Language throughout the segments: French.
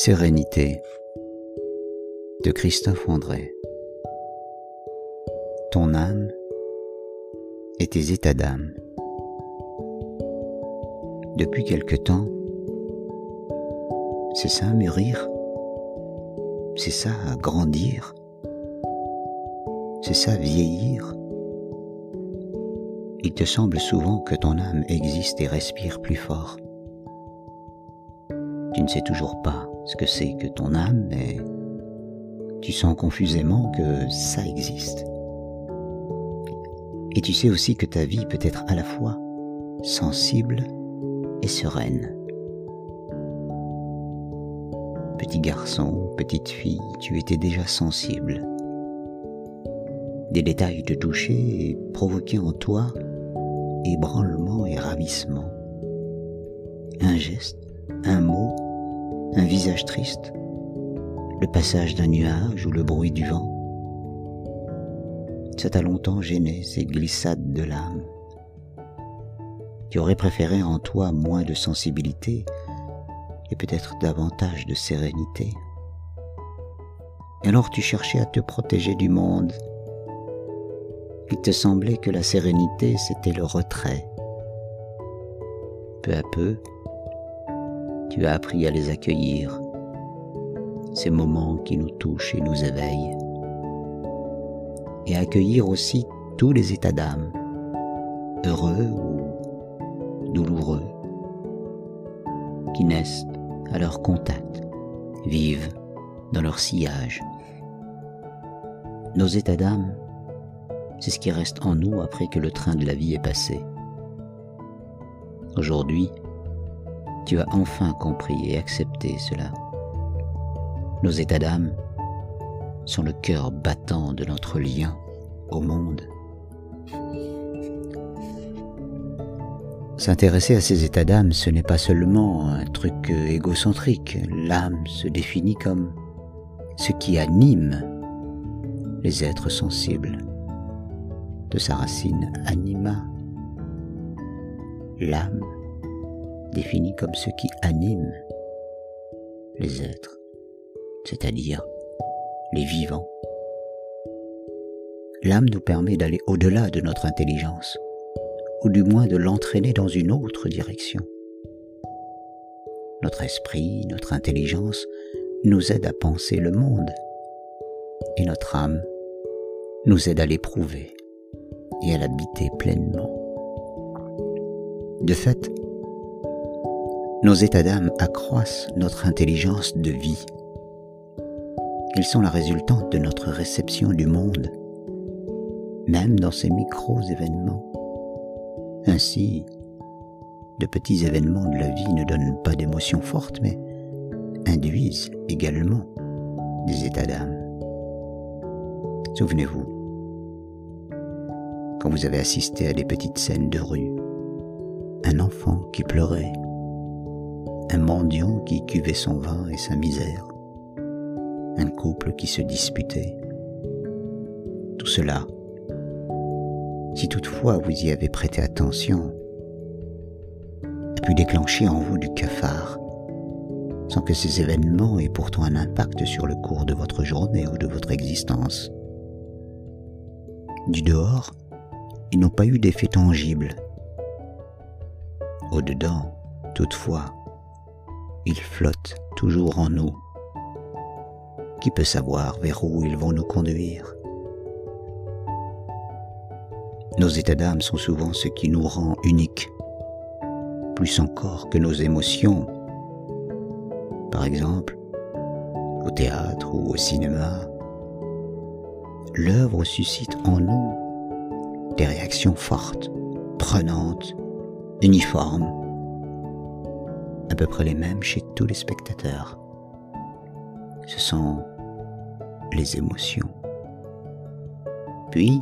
Sérénité de Christophe André Ton âme et tes états d'âme. Depuis quelque temps, c'est ça mûrir, c'est ça grandir, c'est ça vieillir? Il te semble souvent que ton âme existe et respire plus fort. Tu ne sais toujours pas ce que c'est que ton âme, mais tu sens confusément que ça existe. Et tu sais aussi que ta vie peut être à la fois sensible et sereine. Petit garçon, petite fille, tu étais déjà sensible. Des détails te touchaient et provoquaient en toi ébranlement et ravissement. Un geste, un mot, un visage triste, le passage d'un nuage ou le bruit du vent. Ça t'a longtemps gêné ces glissades de l'âme. Tu aurais préféré en toi moins de sensibilité et peut-être davantage de sérénité. Et alors tu cherchais à te protéger du monde. Il te semblait que la sérénité, c'était le retrait. Peu à peu, tu as appris à les accueillir, ces moments qui nous touchent et nous éveillent, et à accueillir aussi tous les états d'âme, heureux ou douloureux, qui naissent à leur contact, vivent dans leur sillage. Nos états d'âme, c'est ce qui reste en nous après que le train de la vie est passé. Aujourd'hui, tu as enfin compris et accepté cela. Nos états d'âme sont le cœur battant de notre lien au monde. S'intéresser à ces états d'âme, ce n'est pas seulement un truc égocentrique. L'âme se définit comme ce qui anime les êtres sensibles. De sa racine anima, l'âme défini comme ce qui anime les êtres, c'est-à-dire les vivants. L'âme nous permet d'aller au-delà de notre intelligence, ou du moins de l'entraîner dans une autre direction. Notre esprit, notre intelligence nous aide à penser le monde, et notre âme nous aide à l'éprouver et à l'habiter pleinement. De fait, nos états d'âme accroissent notre intelligence de vie. Ils sont la résultante de notre réception du monde, même dans ces micro-événements. Ainsi, de petits événements de la vie ne donnent pas d'émotions fortes, mais induisent également des états d'âme. Souvenez-vous, quand vous avez assisté à des petites scènes de rue, un enfant qui pleurait, un mendiant qui cuvait son vin et sa misère, un couple qui se disputait. Tout cela, si toutefois vous y avez prêté attention, a pu déclencher en vous du cafard, sans que ces événements aient pourtant un impact sur le cours de votre journée ou de votre existence. Du dehors, ils n'ont pas eu d'effet tangible. Au-dedans, toutefois, ils flottent toujours en nous. Qui peut savoir vers où ils vont nous conduire? Nos états d'âme sont souvent ce qui nous rend uniques, plus encore que nos émotions. Par exemple, au théâtre ou au cinéma, l'œuvre suscite en nous des réactions fortes, prenantes, uniformes, peu près les mêmes chez tous les spectateurs. Ce sont les émotions. Puis,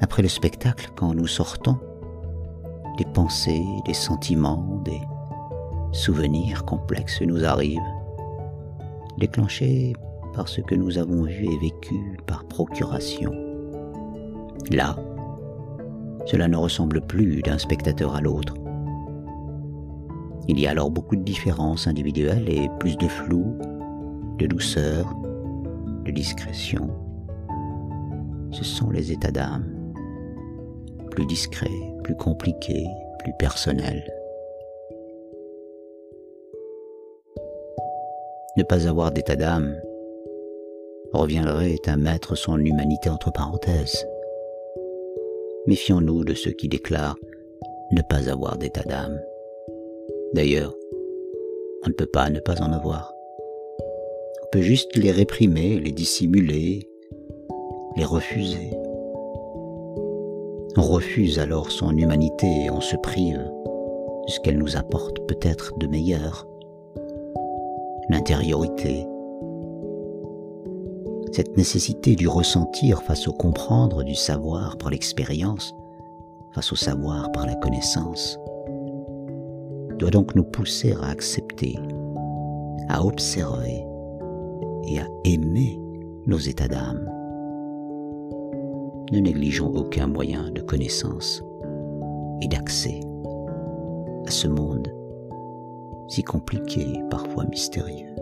après le spectacle, quand nous sortons, des pensées, des sentiments, des souvenirs complexes nous arrivent, déclenchés par ce que nous avons vu et vécu par procuration. Là, cela ne ressemble plus d'un spectateur à l'autre Il y a alors beaucoup de différences individuelles et plus de flou, de douceur, de discrétion. Ce sont les états d'âme, plus discrets, plus compliqués, plus personnels. Ne pas avoir d'état d'âme reviendrait à mettre son humanité entre parenthèses. Méfions-nous de ceux qui déclarent ne pas avoir d'état d'âme. D'ailleurs, on ne peut pas ne pas en avoir. On peut juste les réprimer, les dissimuler, les refuser. On refuse alors son humanité et on se prive de ce qu'elle nous apporte peut-être de meilleur. L'intériorité, cette nécessité du ressentir face au comprendre, du savoir par l'expérience, face au savoir par la connaissance, doit donc nous pousser à accepter, à observer et à aimer nos états d'âme. Ne négligeons aucun moyen de connaissance et d'accès à ce monde si compliqué et parfois mystérieux.